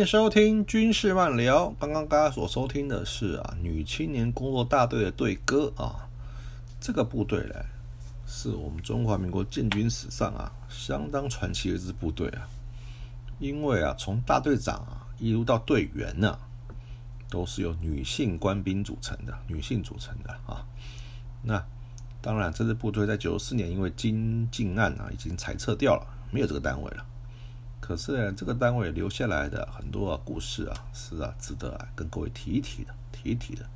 迎收听军事漫聊。刚刚大家所收听的是啊，女青年工作大队的队歌啊。这个部队呢，是我们中华民国建军史上啊相当传奇的一支部队啊。因为啊，从大队长啊一路到队员呢、都是由女性官兵组成的，女性组成的啊。那当然，这支部队在九四年因为金靖案啊已经裁撤掉了，没有这个单位了。可是呢，这个单位留下来的很多、故事啊，是啊，值得啊跟各位提一提的，提一提的。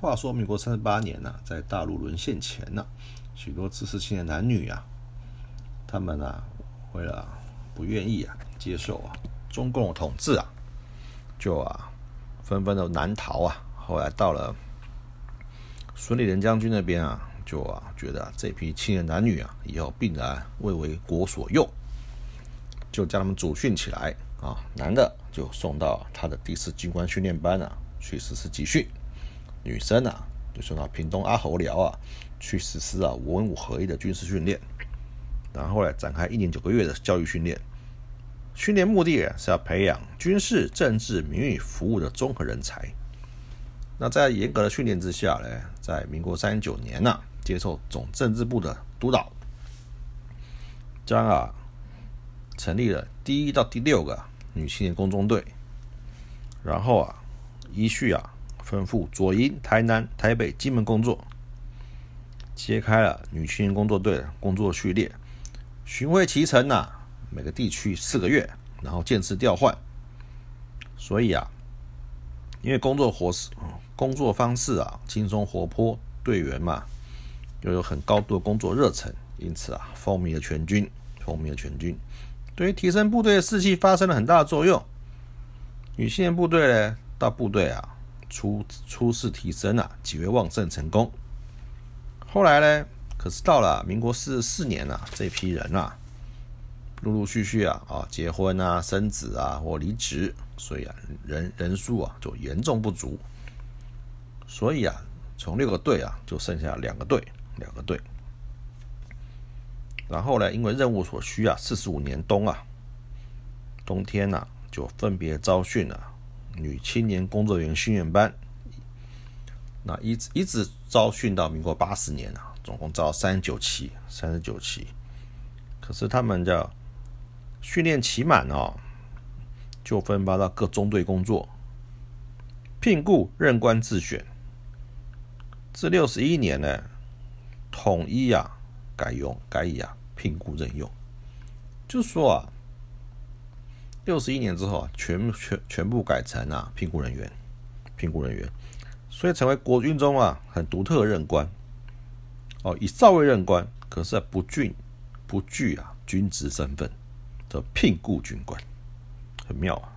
话说，民国三十八年呢、在大陆沦陷前呢、许多知识青年男女啊，他们啊，为了不愿意啊接受啊中共的统治啊，就啊纷纷的南逃啊。后来到了孙立人将军那边啊，就啊觉得、这批青年男女啊，以后必然为为国所用。就将他们组训起来啊，男的就送到他的第四军官训练班啊去实施集训，女生啊就送到屏东阿侯寮啊去实施啊文武合一的军事训练，然后呢展开一年九个月的教育训练，训练目的是要培养军事、政治、民意服务的综合人才。那在严格的训练之下呢，在民国三十九年呢、接受总政治部的督导，将啊。成立了第一到第六个女青年工中队，然后啊，依序啊吩咐左营、台南、台北、金门工作，揭开了女青年工作队的工作序列，巡回骑乘呐、每个地区四个月，然后渐次调换。所以啊，因为工作活式、工作方式啊轻松活泼，队员嘛又有很高度的工作热忱，因此啊风靡了全军，风靡了全军。对于提升部队的士气发生了很大的作用。女青年部队呢，到部队啊初初试提升啊，极为旺盛成功。后来呢，可是到了民国四十四年啊，这批人啊，陆陆续续啊啊结婚啊、生子啊或离职，所以啊人人数啊就严重不足。所以啊，从六个队啊就剩下两个队，两个队。然后呢，因为任务所需啊，四十五年冬啊，冬天呢、就分别招训了女青年工作人员训练班。那一直一直招训到民国八十年啊，总共招三十九期，三十九期。可是他们叫训练期满哦，就分发到各中队工作，聘雇任官自选。至六十一年呢，统一啊改用改以啊。聘雇任用，就说啊，六十一年之后啊，全全全部改成啊聘雇人员，聘雇人员，所以成为国军中啊很独特的任官。哦，以少尉任官，可是不具不具啊军职身份的聘雇军官，很妙啊，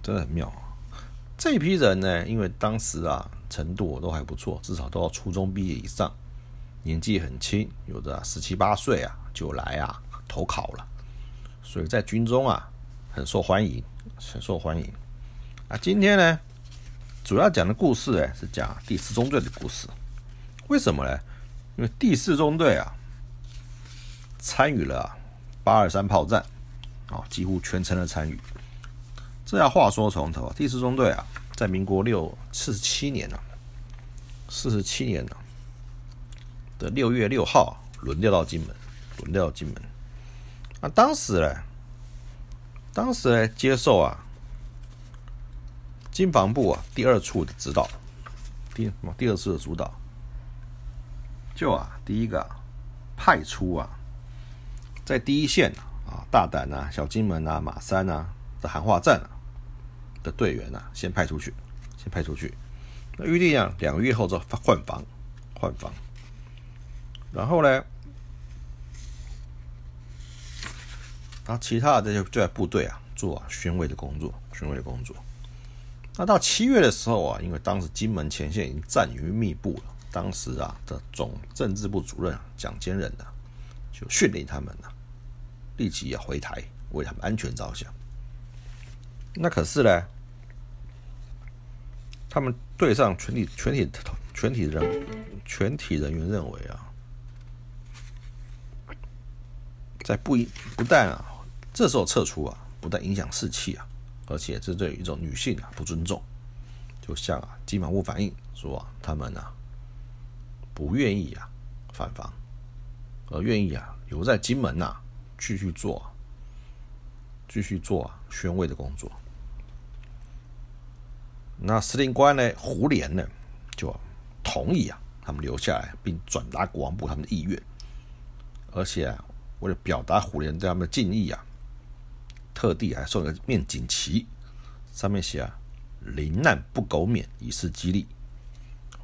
真的很妙啊。这批人呢，因为当时啊程度都还不错，至少都要初中毕业以上。年纪很轻，有的十七八岁啊就来啊投考了，所以在军中啊很受欢迎，很受欢迎。啊，今天呢主要讲的故事呢是讲第四中队的故事。为什么呢？因为第四中队啊参与了八二三炮战，啊几乎全程的参与。这要话说从头，第四中队啊在民国六四十七年了、四十七年了、的六月六号轮调到金门，轮调到金门。啊，当时呢，当时呢接受啊经防部啊第二处的指导，第第二次的主导，就啊第一个派出啊，在第一线啊，大胆啊、小金门啊、马山啊的喊话站啊的队员啊，先派出去，先派出去。那预定啊，两个月后就换防，换防。然后呢，然后其他的这些就在部队啊做啊宣慰的工作，宣慰的工作。那到七月的时候啊，因为当时金门前线已经战云密布了，当时啊的总政治部主任蒋坚仁呢，就训令他们呢，立即要回台，为他们安全着想。那可是呢，他们队上全体全体全体人全体人员认为啊，在不一不但啊这时候撤出啊，不但影响士气啊。而且这对一种女性啊不尊重，就像啊金马部反映说，他们啊不愿意啊反防，而愿意啊留在金门呐继续做，继续做啊宣慰的工作。那司令官呢胡琏呢就同意啊他们留下来，并转达国王部他们的意愿，而且啊为了表达胡琏对他们的敬意啊。特地还送了面锦旗，上面写啊“临难不苟免”，以示激励。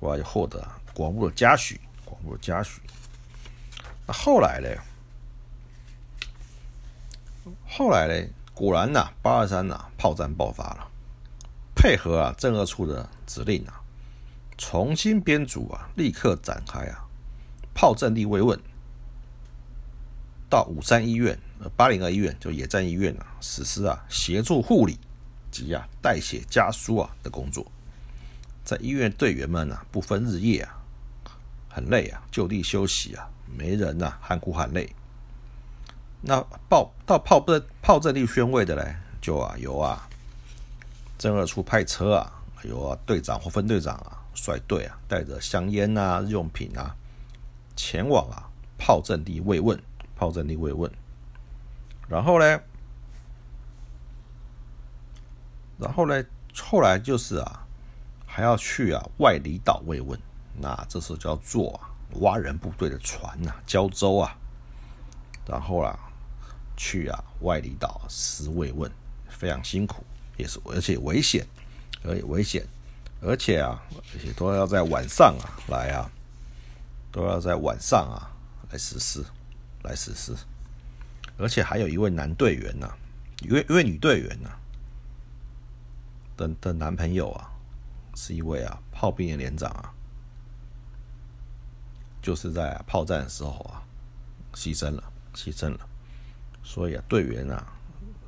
我要获得广部的嘉许，广部的嘉许。那后来呢？后来呢？果然呐，八二三呐，炮战爆发了。配合啊，政二处的指令啊，重新编组啊，立刻展开啊，炮阵地慰问。到五三医院、八零二医院就野战医院啊，实施啊协助护理及啊代写家书啊的工作。在医院队员们啊不分日夜啊，很累啊，就地休息啊，没人呐含哭含泪。那报到炮阵炮阵地宣慰的嘞，就啊由啊正二处派车啊，由啊队长或分队长啊率队啊，带着香烟啊日用品啊，前往啊炮阵地慰问。炮阵地慰问，然后呢，然后呢，后来就是啊，还要去啊外离岛慰问，那这时候就要坐啊蛙人部队的船呐，胶州啊，然后啊去啊外离岛施慰问，非常辛苦，也是而且危险，而且危险，而且啊，而且都要在晚上啊来啊，都要在晚上啊来实施。来实施，而且还有一位男队员呐，一位一位女队员呐的的男朋友啊，是一位啊炮兵的连长啊，就是在炮战的时候啊牺牲了，牺牲了，所以啊队员啊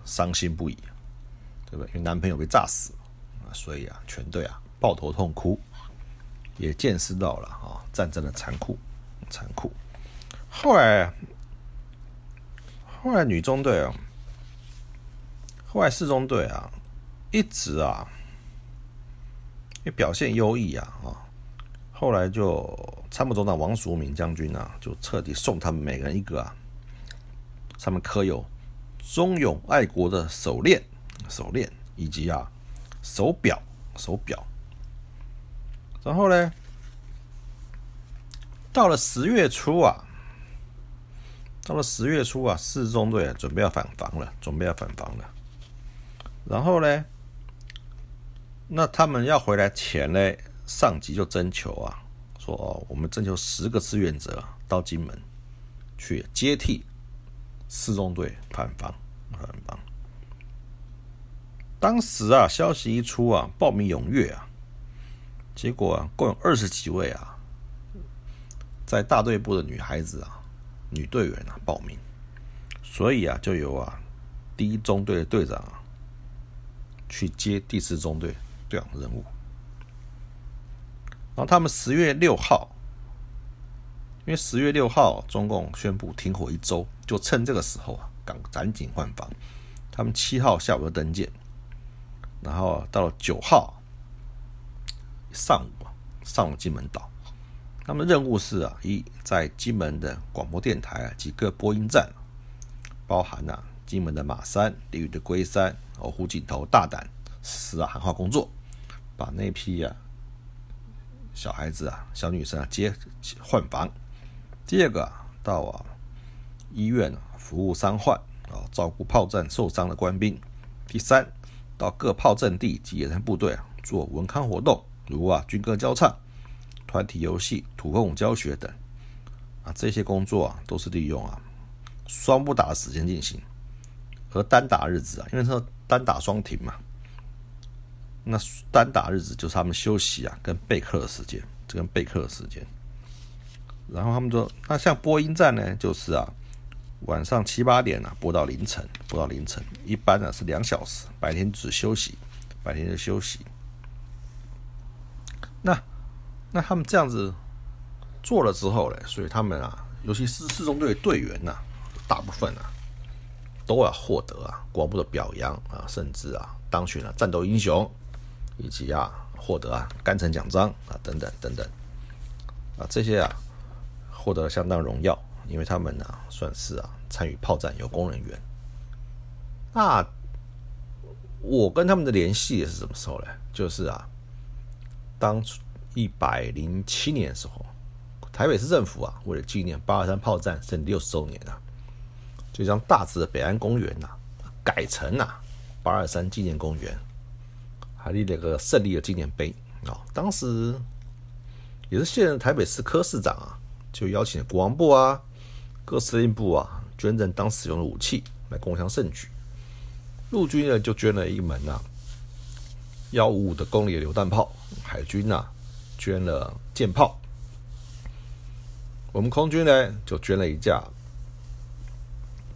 伤心不已，对不对？因为男朋友被炸死了啊，所以啊全队啊抱头痛哭，也见识到了啊战争的残酷，残酷。后来。后来女中队啊，后来四中队啊，一直啊，因表现优异啊啊，后来就参谋总长王淑敏将军啊，就彻底送他们每人一个啊，上面刻有忠勇爱国的手链、手链以及啊手表、手表。然后呢，到了十月初啊。到了十月初啊，四中队准备要反防了，准备要反防了。然后呢，那他们要回来前呢，上级就征求啊，说哦，我们征求十个志愿者到金门去接替四中队反防，反防。当时啊，消息一出啊，报名踊跃啊，结果啊，共有二十几位啊，在大队部的女孩子啊。女队员啊报名，所以啊就由啊第一中队的队长啊去接第四中队队长的任务。然后他们十月六号，因为十月六号中共宣布停火一周，就趁这个时候啊赶赶紧换防。他们七号下午就登舰，然后到了九号上午啊上了金门岛。他们任务是啊，一在金门的广播电台啊几个播音站，包含啊金门的马山、鲤鱼的龟山、哦湖景头、大胆实施啊喊话工作，把那批啊小孩子啊小女生啊接换房。第二个到啊医院服务伤患啊，照顾炮战受伤的官兵；第三，到各炮阵地及野战部队啊做文康活动，如啊军歌交唱、团体游戏、土风舞教学等啊，这些工作啊都是利用啊双不打的时间进行，而单打日子啊，因为说单打双停嘛。那单打日子就是他们休息啊，跟备课的时间，这跟备课的时间。然后他们说，那像播音站呢，就是啊，晚上七八点啊播到凌晨，播到凌晨，一般呢是两小时，白天只休息，白天就休息。那那他们这样子做了之后呢，所以他们啊，尤其是四中队队员呐，大部分啊，都要获得啊国防部的表扬啊，甚至啊当选了战斗英雄。以及啊，获得啊甘城奖章啊等等等等啊这些啊获得了相当荣耀，因为他们呢算是啊参与炮战有功人员。那我跟他们的联系也是什么时候呢？就是啊，当初一百零七年的时候，台北市政府啊为了纪念八二三炮战胜利六十周年啊，就将大直的北安公园呐改成呐八二三纪念公园。还立了个胜利的纪念碑啊！当时也是现任台北市科市长啊，就邀请国防部啊、各司令部啊捐赠当时用的武器来共襄盛举。陆军呢就捐了一门呐幺五五的公里榴弹炮，海军呐捐了舰炮，我们空军呢就捐了一架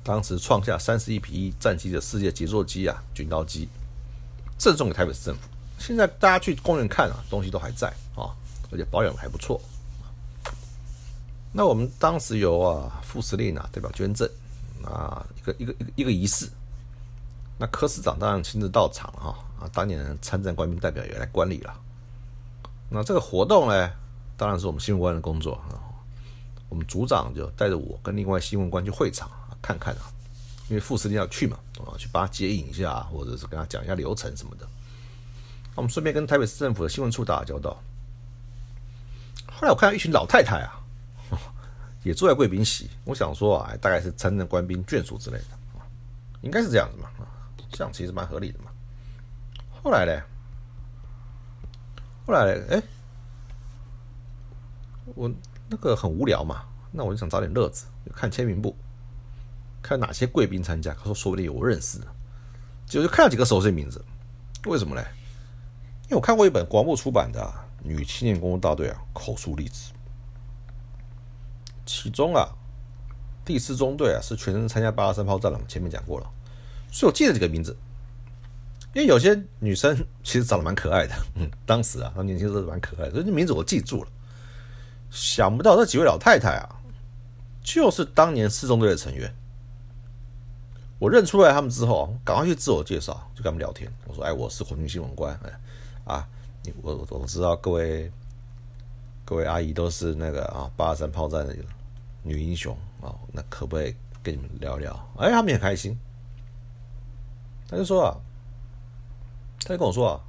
当时创下三十一比一战机的世界杰作机啊军刀机。赠送给台北市政府。现在大家去公园看啊，东西都还在啊，而且保养的还不错。那我们当时有啊副司令啊代表捐赠啊一个一个一个一个仪式。那柯市长当然亲自到场哈啊，当年参战官兵代表也来观礼了。那这个活动呢，当然是我们新闻官的工作啊。我们组长就带着我跟另外新闻官去会场看看啊。因为副司令要去嘛，啊，去帮他接应一下，或者是跟他讲一下流程什么的。我们顺便跟台北市政府的新闻处打交道。后来我看到一群老太太啊，也坐在贵宾席。我想说啊，大概是参战官兵眷属之类的啊，应该是这样子嘛，这样其实蛮合理的嘛。后来呢，后来哎，我那个很无聊嘛，那我就想找点乐子，看签名簿。看哪些贵宾参加，他说说不定有我认识的，结果就看到几个熟悉名字，为什么嘞？因为我看过一本广播出版的《女青年公路大队》啊口述例子，其中啊第四中队啊是全身参加八二三炮战了，前面讲过了，所以我记得几个名字，因为有些女生其实长得蛮可爱的，嗯，当时啊她年轻时候蛮可爱的，所以名字我记住了。想不到这几位老太太啊，就是当年四中队的成员。我认出来他们之后，赶快去自我介绍，就跟他们聊天。我说：“哎，我是红军新闻官，哎，啊，你我我知道各位各位阿姨都是那个啊八二三炮战的女英雄啊，那可不可以跟你们聊聊？”哎，他们也开心。他就说啊，他就跟我说啊，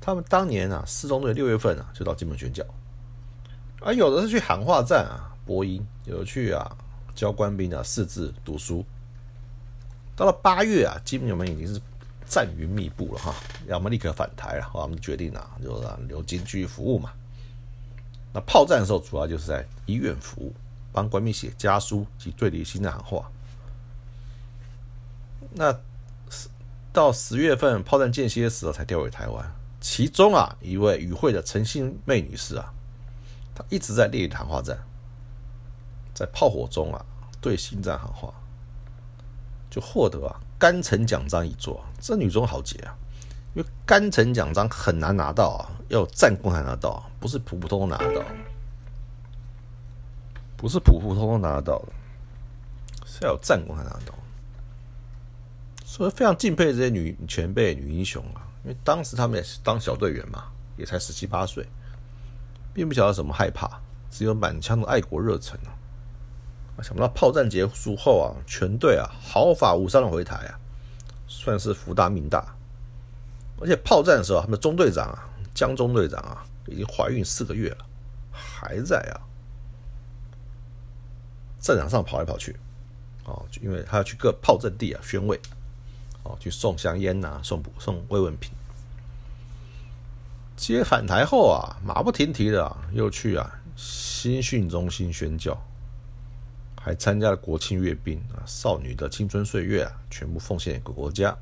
他们当年啊四中队六月份啊就到金门宣教，而有的是去喊话站啊播音，有的去啊教官兵啊识字读书。到了八月啊，基本们已经是战云密布了哈，要么立刻返台了，我们决定啊，就让留金继续服务嘛。那炮战的时候，主要就是在医院服务，帮官兵写家书及对离心的喊话。那到十月份炮弹间歇的时候，才调回台湾。其中啊，一位与会的陈新妹女士啊，她一直在烈谈话战，在炮火中啊，对心战喊话。就获得啊甘城奖章一座，这女中豪杰啊，因为甘城奖章很难拿到啊，要有战功才拿到，不是普普通通拿得到，不是普普通通拿得到的，是要有战功才拿得到。所以非常敬佩这些女前辈、女英雄啊，因为当时他们也是当小队员嘛，也才十七八岁，并不晓得什么害怕，只有满腔的爱国热忱啊。想不到炮战结束后啊，全队啊毫发无伤的回台啊，算是福大命大。而且炮战的时候，他们中队长啊，江中队长啊，已经怀孕四个月了，还在啊，战场上跑来跑去，哦，因为他要去各炮阵地啊宣慰，哦，去送香烟呐，送送慰问品。接返台后啊，马不停蹄的啊，又去啊新训中心宣教，还参加了国庆阅兵啊，少女的青春岁月啊，全部奉献给国家。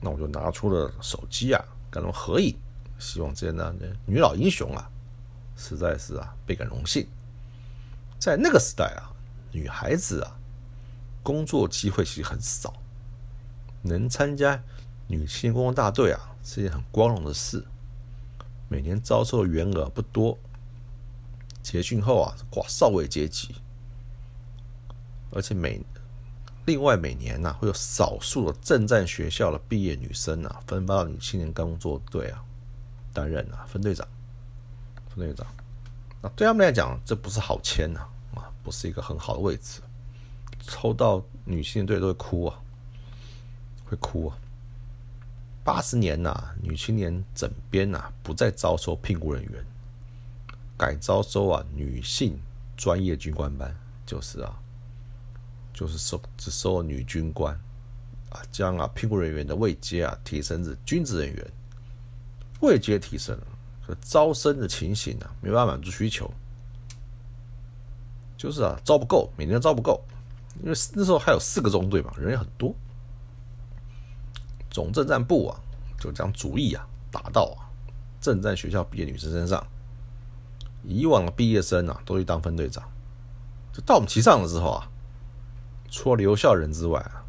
那我就拿出了手机啊，跟他们合影，希望这样的女老英雄啊，实在是啊倍感荣幸。在那个时代啊，女孩子啊，工作机会其实很少，能参加女性工作大队啊，是一件很光荣的事。每年招收的员额不多，结训后啊，挂少尉阶级，而且每另外每年呢，会有少数的正战学校的毕业女生啊，分发到女青年工作队啊，担任啊分队长，分队长。那对他们来讲，这不是好签呐，啊，不是一个很好的位置，抽到女性队都会哭啊，会哭啊。八十年呐，女青年整编呐，不再招收聘雇人员，改招收啊女性专业军官班，就是啊，就是收只收女军官，啊，将啊聘雇人员的位阶啊提升至军职人员，位阶提升了，可招生的情形啊没办法满足需求，就是啊招不够，每年招不够，因为那时候还有四个中队嘛，人也很多。总政战部啊，就将主意啊打到啊政战学校毕业女生身上。以往的毕业生啊，都去当分队长。就到我们旗上的时候啊，除了留校人之外啊，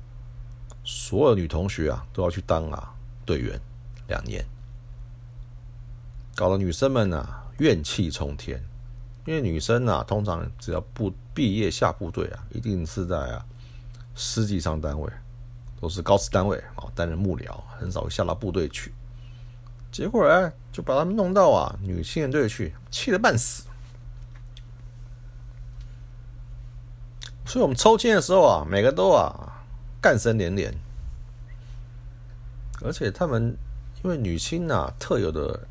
所有女同学啊都要去当啊队员两年，搞得女生们啊怨气冲天。因为女生啊，通常只要不毕业下部队啊，一定是在啊师级上单位。都是高职单位啊，担任幕僚，很少会下到部队去。结果呢，就把他们弄到啊女青年队去，气得半死。所以我们抽签的时候啊，每个都啊干声连连。而且他们因为女青啊特有的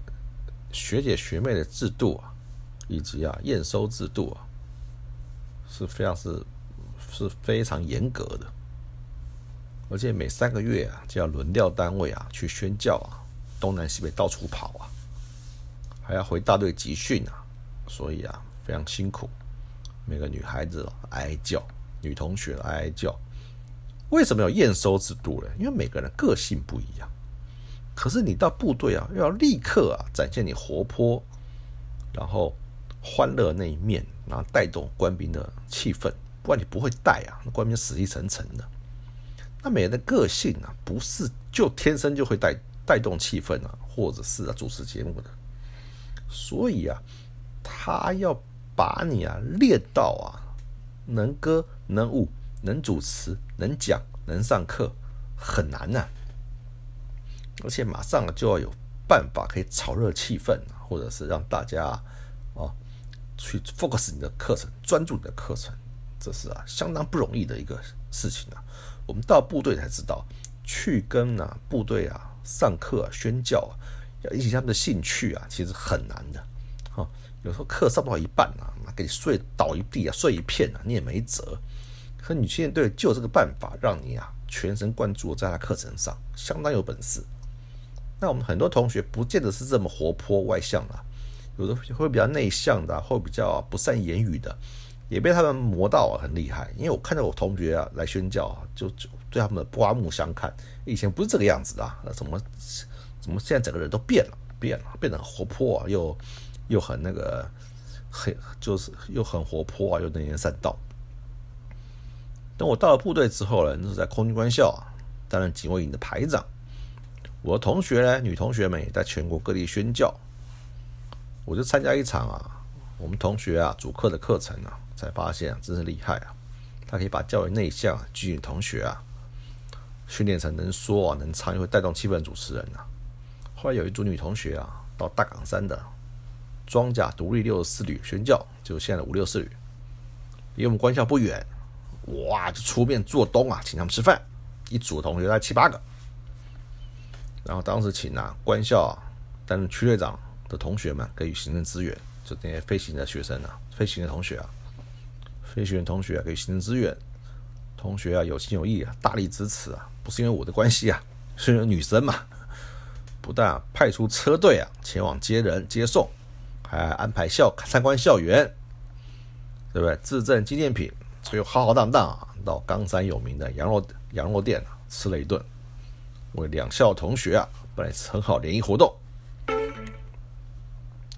学姐学妹的制度啊，以及啊验收制度啊，是非常是是非常严格的。而且每三个月啊，就要轮调单位啊，去宣教啊，东南西北到处跑啊，还要回大队集训啊，所以啊，非常辛苦。每个女孩子哀哀叫，女同学哀哀叫。为什么有验收制度呢？因为每个人个性不一样。可是你到部队啊，要立刻啊，展现你活泼，然后欢乐那一面，然后带动官兵的气氛，不然你不会带啊，官兵死气沉沉的。那每人的个性啊，不是就天生就会带带动气氛啊，或者是啊主持节目的，所以啊，他要把你啊练到啊能歌能舞能主持能讲能上课很难呐，而且马上就要有办法可以炒热气氛，或者是让大家啊去 focus 你的课程，专注你的课程，这是啊相当不容易的一个事情啊。我们到部队才知道，去跟啊部队啊上课宣教啊，要引起他们的兴趣啊，其实很难的。哈，有时候课上不到一半啊，给你睡倒一地啊，睡一片啊，你也没辙。可女青年队就这个办法，让你啊全神贯注在他课程上，相当有本事。那我们很多同学不见得是这么活泼外向啊，有的会比较内向的，或比较不善言语的。也被他们磨到，很厉害。因为我看到我同学啊来宣教啊，就就对他们刮目相看。以前不是这个样子的，那怎么怎么现在整个人都变了，变了，变得很活泼啊，又又很那个，很就是又很活泼啊，又能言善道。等我到了部队之后呢，那是在空军官校啊担任警卫营的排长。我的同学呢，女同学们也在全国各地宣教，我就参加一场啊，我们同学啊主课的课程啊。才发现啊，真是厉害啊！他可以把较为内向、拘谨同学啊，训练成能说啊、能唱又会带动气氛的主持人啊。后来有一组女同学啊，到大港山的装甲独立六十四旅宣教，就现在的五六四旅，离我们官校不远，哇，就出面做东啊，请他们吃饭。一组同学大概七八个，然后当时请啊官校啊担任区队长的同学们给予行政资源，就那些飞行的学生啊，飞行的同学啊。飞行员同学啊给行政支援，同学啊有情有义啊，大力支持啊，不是因为我的关系啊，是因为女生嘛，不但派出车队啊前往接人接送，还安排校参观校园，对不对？自赠纪念品，所以浩浩荡荡啊到冈山有名的羊肉羊肉店吃了一顿，为两校同学啊本来是很好联谊活动，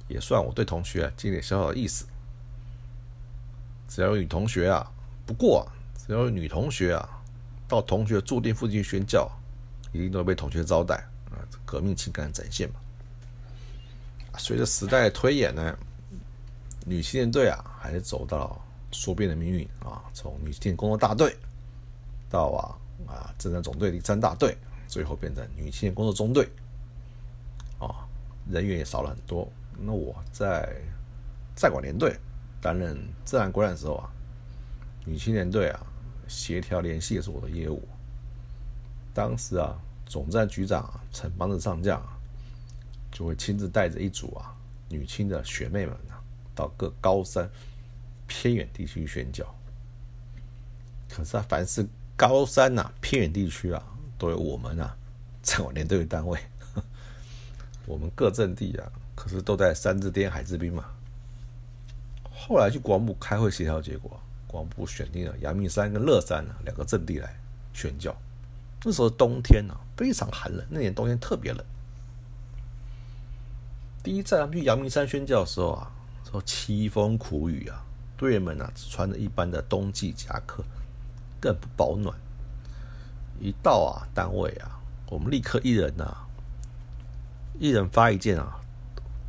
也算我对同学尽点小小的意思。只要有女同学啊，不过，只要有女同学啊，到同学住店附近宣教，一定都被同学招待啊，革命情感展现嘛。随着时代的推演呢，女青年队啊，还是走到说变的命运啊，从女青年工作大队到啊啊政战总队第三大队，最后变成女青年工作中队啊，人员也少了很多。那我在在管连队。担任自然官的时候啊，女青年队啊，协调联系也是我的业务。当时啊，总站局长陈邦的上将啊，就会亲自带着一组啊女青的学妹们啊，到各高山偏远地区宣教。可是啊，凡是高山呐偏远地区啊，都有我们啊在我连队的单位。我们各阵地啊，可是都在山之巅海之滨嘛。后来去国防部开会协调，结果国防部选定了阳明山跟乐山啊两个阵地来宣教。那时候冬天啊非常寒冷，那年冬天特别冷。第一站他们去阳明山宣教的时候啊，说凄风苦雨啊，队员们啊只穿着一般的冬季夹克，更不保暖。一到啊单位啊，我们立刻一人啊，一人发一件啊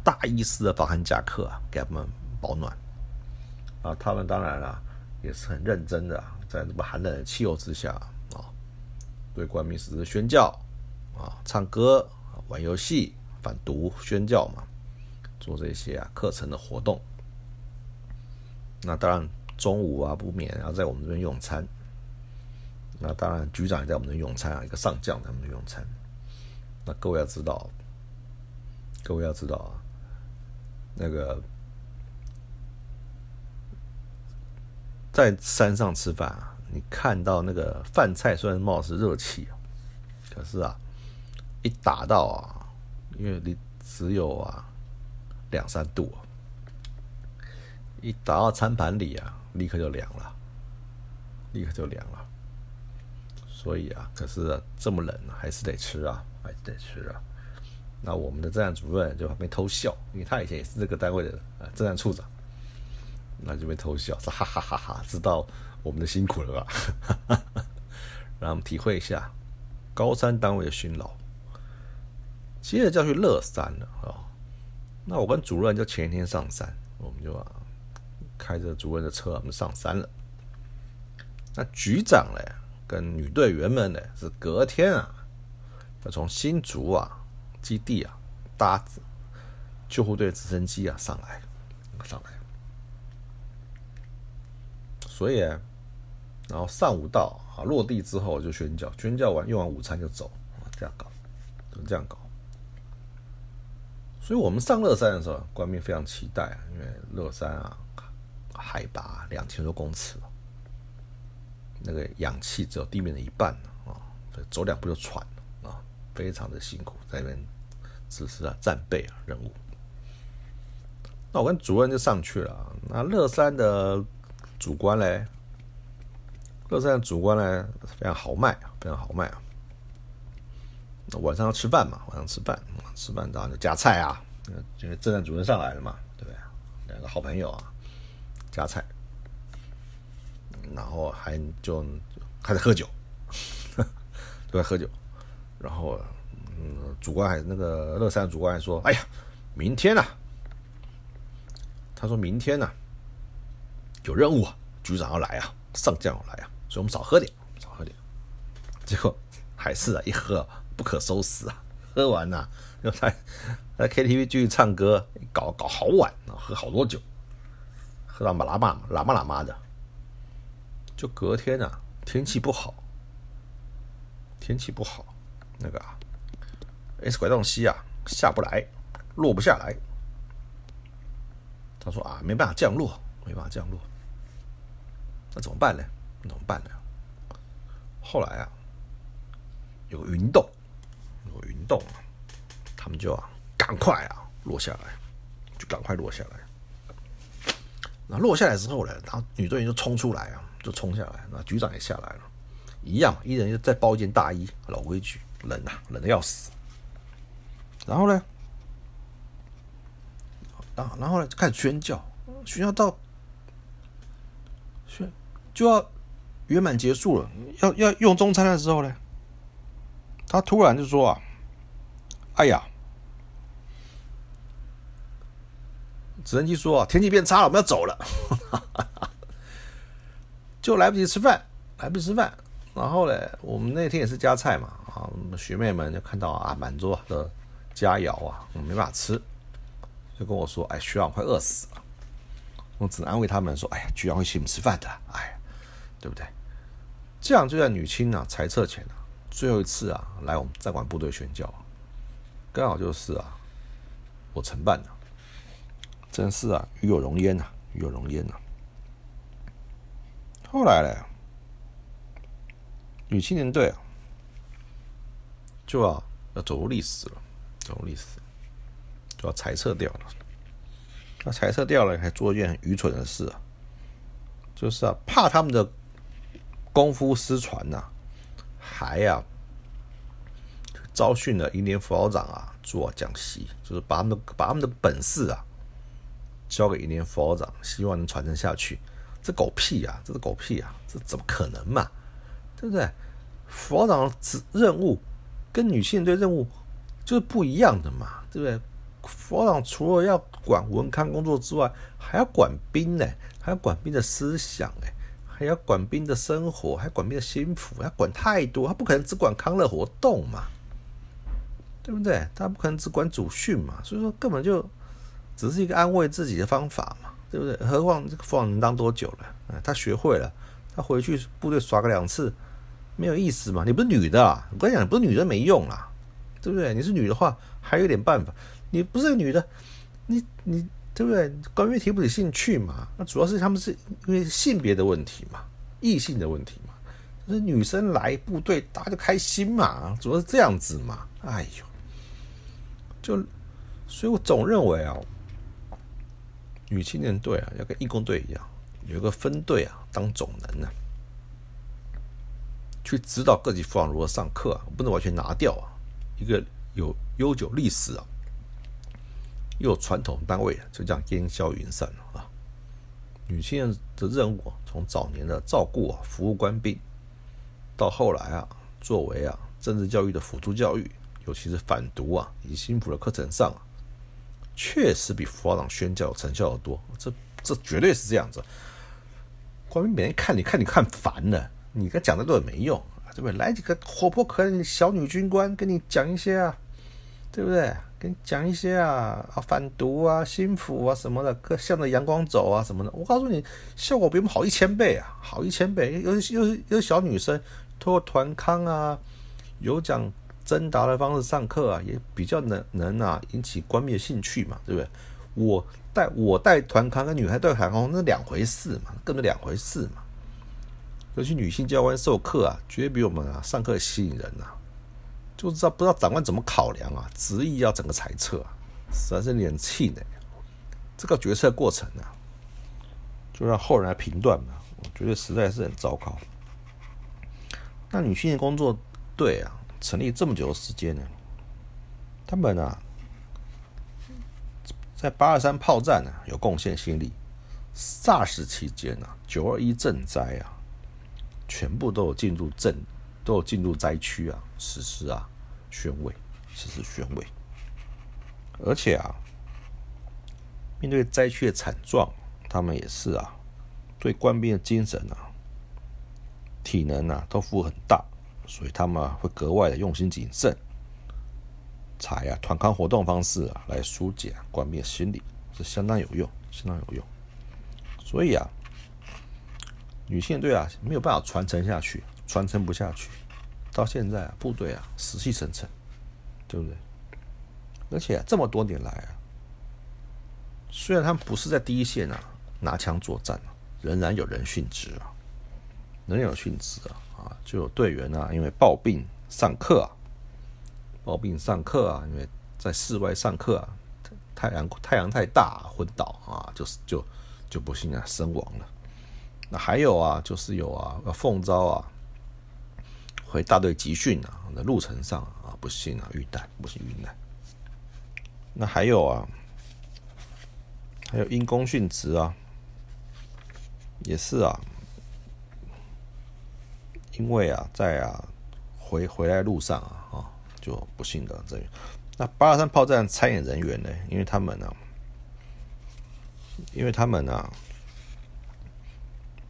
大意式的防寒夹克啊，给他们保暖。啊，他们当然了，也是很认真的，在这么寒冷的气候之下啊，对官兵实施宣教啊，唱歌、玩游戏、反毒宣教嘛，做这些啊课程的活动。那当然中午啊不免要在我们这边用餐。那当然局长也在我们这边用餐啊，一个上将在我们这边用餐。那各位要知道，各位要知道啊，那个。在山上吃饭啊，你看到那个饭菜虽然冒是热气，可是啊，一打到啊，因为你只有啊两三度啊，一打到餐盘里啊，立刻就凉了，立刻就凉了。所以啊，可是这么冷还是得吃啊，还是得吃啊。那我们的站主任就旁边偷笑，因为他以前也是这个单位的啊站站处长。那就被偷笑，说哈哈哈哈，知道我们的辛苦了吧？让我们体会一下高山单位的辛劳。接着就要去乐山了啊！那我跟主任就前一天上山，我们就啊开着主任的车，我们上山了。那局长呢，跟女队员们呢，是隔天啊，要从新竹啊基地啊搭救护队直升机啊上来，上来。所以，然后上午到啊，落地之后就宣教，宣教完用完午餐就走啊，这样搞，就这样搞。所以我们上乐山的时候，官兵非常期待，因为乐山啊，海拔两千多公尺，那个氧气只有地面的一半啊，走两步就喘了啊，非常的辛苦，在那边只是啊战备啊任务。那我跟主任就上去了，那乐山的。主观嘞，乐山主观嘞非常豪迈啊，非常豪迈啊。晚上要吃饭嘛，晚上吃饭，吃饭当然就夹菜啊。因为政战主任上来了嘛，对不对？两个好朋友啊，夹菜，然后还就开始喝酒，都在喝酒。然后，嗯，主观还那个乐山主观还说：“哎呀，明天啊，他说明天呢。”有任务，局长要来啊，上将要来啊，所以我们少喝点，少喝点。结果还是啊，一喝不可收拾啊，喝完呐，又在在 KTV 继续唱歌，搞搞好晚啊，喝好多酒，喝到嘛喇嘛喇嘛喇嘛的。就隔天啊，天气不好，天气不好，那个啊，S 拐杖西啊下不来，落不下来。他说啊，没办法降落，没办法降落。那怎么办呢？那怎么办呢？后来啊，有个云洞，有个云洞啊，他们就啊，赶快啊落下来，就赶快落下来。然后落下来之后呢，然后女队员就冲出来啊，就冲下来，那局长也下来了，一样，一人再包一件大衣，老规矩，冷啊，冷的要死。然后呢，然后然后呢就开始宣教，宣教到宣就要圆满结束了，要要用中餐的时候呢，他突然就说啊，哎呀。直升机说：“，天气变差了，我们要走了，就来不及吃饭，来不及吃饭。然后呢，我们那天也是加菜嘛，啊，学妹们就看到啊，满桌的佳肴啊，我没办法吃，就跟我说：‘哎，学长快饿死了。’我只能安慰他们说：‘哎呀，居然会请你们吃饭的，哎呀，对不对？’这样就在女青啊裁撤前啊，最后一次啊来我们战管部队宣教，刚好就是啊，我承办的。”真是啊，与有荣焉呐，与有荣焉呐。后来呢，女青年队啊，就要要走入历史了，走入历史，就要裁撤掉了。那裁撤掉了，还做一件很愚蠢的事啊，就是啊，怕他们的功夫失传呐，还呀，招训了一年佛长啊做讲习，就是把他们的把他们的本事啊。交给一年佛长，希望能传承下去。这狗屁啊！这是狗屁啊！这怎么可能嘛？对不对？佛长职任务跟女性队任务就是不一样的嘛，对不对？佛长除了要管文康工作之外，还要管兵呢，还要管兵的思想哎，还要管兵的生活，还管兵的心腹，要管太多。他不可能只管康乐活动嘛，对不对？他不可能只管主训嘛，所以说根本就。只是一个安慰自己的方法嘛，对不对？何况这个副长能当多久了？他学会了，他回去部队耍个两次，没有意思嘛？你不是女的啊？我跟你讲，你不是女的没用啊，对不对？你是女的话，还有点办法。你不是女的，你你对不对？官员提不起兴趣嘛？那主要是他们是因为性别的问题嘛，异性的问题嘛。就是女生来部队，大家就开心嘛，主要是这样子嘛。哎呦，就所以我总认为啊。女青年队啊，要跟义工队一样，有一个分队啊，当总能呢，去指导各级副长如何上课啊，不能完全拿掉啊。一个有悠久历史啊，又传统单位，就这样烟消云散了啊。女青年的任务，从早年的照顾啊、服务官兵，到后来啊，作为啊政治教育的辅助教育，尤其是反毒啊以及新普的课程上啊。确实比副校长宣教成效要多，这这绝对是这样子。官兵每天看你看你看烦了，你跟讲的都没用啊，对不对？来几个活泼可爱的小女军官跟你讲一些啊，对不对？跟你讲一些啊啊反毒啊、心腹啊什么的，各向着阳光走啊什么的。我告诉你，效果比我们好一千倍啊，好一千倍。有有有小女生通过团康啊，有讲。征答的方式上课啊，也比较能能啊引起官兵的兴趣嘛，对不对？我带我带团康跟女孩带团康那两回事嘛，根本两回事嘛。尤其女性教官授课啊，绝对比我们啊上课吸引人呐。就知道不知道长官怎么考量啊，执意要整个裁撤啊，实在是令人气馁。这个决策过程啊，就让后人来评断吧，我觉得实在是很糟糕。那女性的工作队啊。成立这么久的时间呢，他们啊，在八二三炮战呢有贡献心力，SARS 期间啊，九二一赈灾啊，全部都有进入镇，都有进入灾区啊，实施啊宣慰，实施宣慰，而且啊，面对灾区的惨状，他们也是啊，对官兵的精神啊、体能啊都负很大。所以他们会格外的用心谨慎，采啊团康活动方式啊来疏解官兵的心理，是相当有用，相当有用。所以啊，女性队啊没有办法传承下去，传承不下去，到现在啊部队啊死气沉沉，对不对？而且这么多年来啊，虽然他们不是在第一线啊拿枪作战啊，仍然有人殉职啊，仍有殉职啊啊，就有队员啊，因为暴病上课啊，暴病上课啊，因为在室外上课啊，太阳太阳太大昏倒啊，就是就就不幸啊身亡了。那还有啊，就是有啊，奉召啊回大队集训啊，的路程上啊不幸啊遇难，不幸遇难。那还有啊，还有因公殉职啊，也是啊。因为啊，在啊回回来路上啊，啊就不幸的这那八二三炮战参演人员呢，因为他们呢，因为他们呢，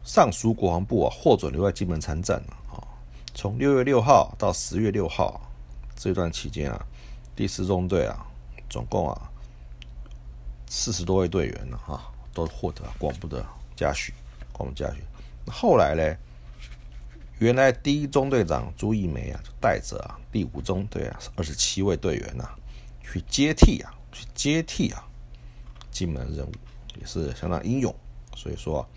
上属国防部啊获准留在金门参战啊，从六月六号到十月六号这段期间啊，第四中队啊，总共啊四十多位队员呢，哈，都获得广部的嘉许，广部嘉许。后来呢？原来第一中队长朱一梅啊，就带着啊第五中队啊二十七位队员呐，去接替啊，去接替啊进门任务，也是相当英勇。所以说，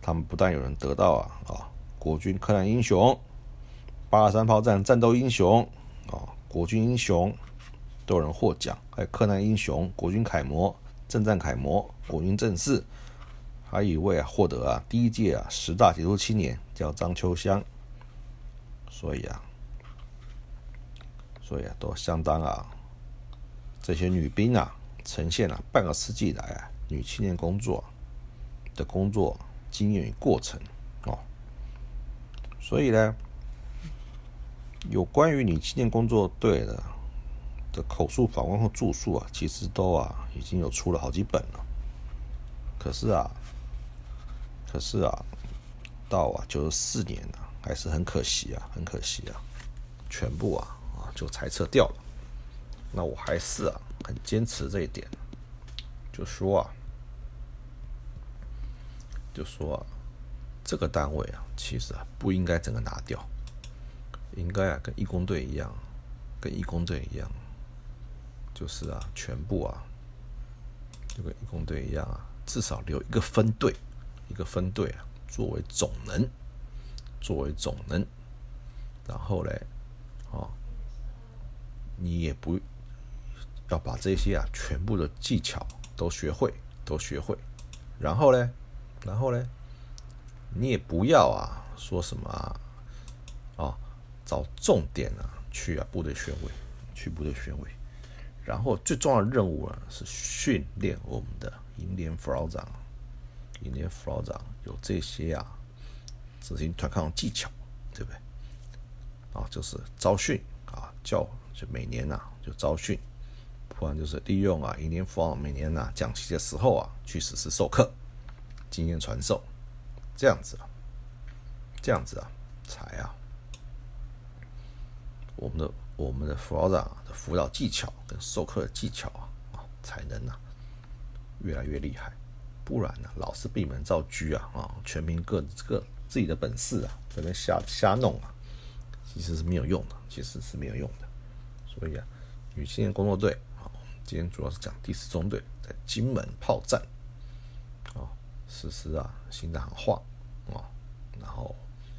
他们不但有人得到啊啊国军柯南英雄、八二三炮战战斗英雄啊国军英雄都有人获奖，还有柯南英雄、国军楷模、政战楷模、国军正士。还有一位啊，获得啊第一届啊十大杰出青年，叫张秋香。所以啊，所以啊，都相当啊，这些女兵啊，呈现了半个世纪以来啊女青年工作的工作经验与过程哦。所以呢，有关于你青年工作队的的口述访问和著述啊，其实都啊已经有出了好几本了。可是啊。可是啊，到啊九十四年啊，还是很可惜啊，很可惜啊，全部啊啊就裁撤掉了。那我还是啊很坚持这一点，就说啊，就说，这个单位啊，其实啊不应该整个拿掉，应该啊跟义工队一样，跟义工队一样，就是啊全部啊就跟义工队一样啊，至少留一个分队。一个分队啊，作为总能，作为总能，然后嘞，哦，你也不要把这些啊全部的技巧都学会，都学会，然后嘞，然后嘞，你也不要啊说什么啊，找重点啊去啊部队选委，去部队选委，然后最重要的任务啊是训练我们的营连副老长。营连副老长有这些啊，执行团抗技巧，对不对？啊，就是招训啊，教就每年呐就招训，不然就是利用啊营连副老每年呐讲习的时候啊去实施授课，经验传授，这样子啊，这样子啊才啊，我们的我们的副老长的辅导技巧跟授课的技巧啊啊才能呐越来越厉害。不然呢，老是闭门造车啊啊，全凭各各自己的本事啊，在那瞎瞎弄啊，其实是没有用的，其实是没有用的。所以啊，女青年工作队啊，今天主要是讲第四中队在金门炮战啊，实施啊新的喊话啊，然后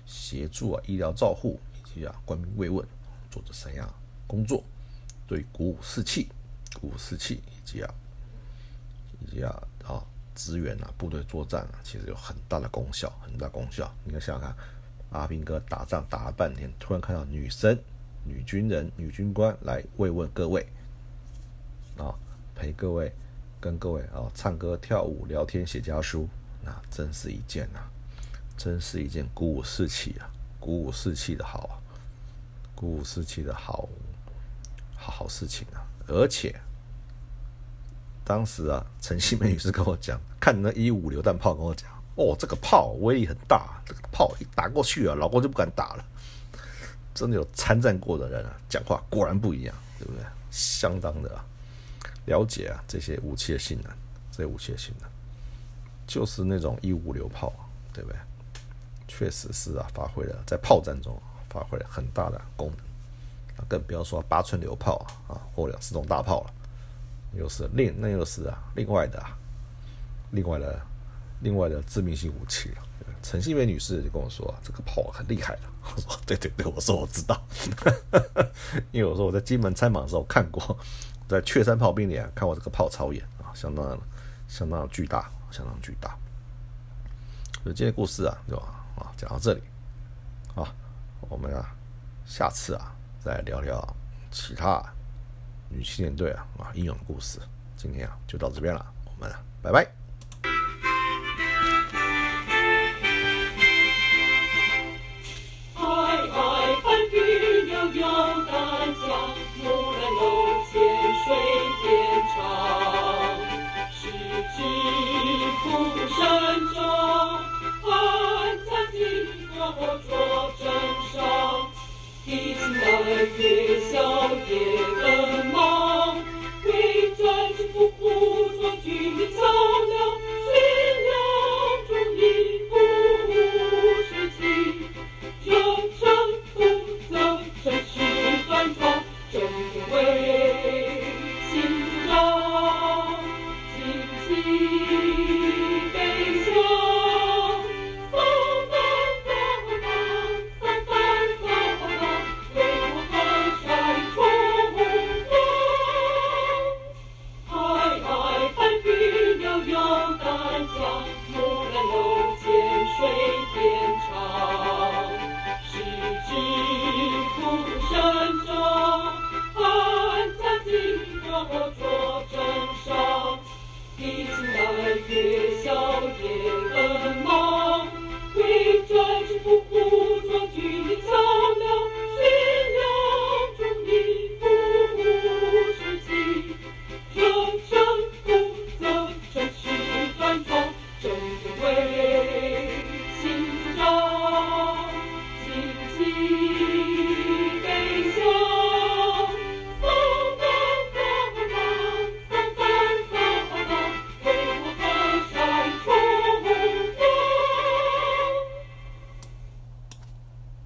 协助啊医疗照护以及啊官兵慰问，做着三样工作，对鼓舞士气，鼓舞士气以及啊以及啊啊。支援啊，部队作战啊，其实有很大的功效，很大功效。你看，想想看，阿兵哥打仗打了半天，突然看到女生、女军人、女军官来慰问各位，啊，陪各位，跟各位啊唱歌、跳舞、聊天、写家书，那真是一件啊，真是一件鼓舞士气啊，鼓舞士气的好啊，鼓舞士气的好好好事情啊，而且。当时啊，陈希梅女士跟我讲，看那一五榴弹炮，跟我讲，哦，这个炮威力很大，这个炮一打过去啊，老公就不敢打了。真的有参战过的人啊，讲话果然不一样，对不对？相当的啊了解啊，这些武器的性能，这些武器的性能，就是那种一五榴炮，对不对？确实是啊，发挥了在炮战中发挥了很大的功能，更不要说八寸榴炮啊，或两四种大炮了。又是另那又是啊，另外的，啊另外的，另外的致命性武器了，陈信梅女士就跟我说，这个炮很厉害的。我说对对对，我说我知道，因为我说我在金门参访的时候看过，在雀山炮兵连看过这个炮操演啊，相当相当巨大，相当巨大。所以今天故事啊，对吧？啊，讲到这里，我们啊，下次啊再聊聊其他女青年队啊啊英勇的故事。今天啊就到这边了，我们拜拜。山中，寒江我抓奸商一起来揭晓这个盲为战士服务最具的桥梁是两中民族的复兴精神不再只是端庄真正为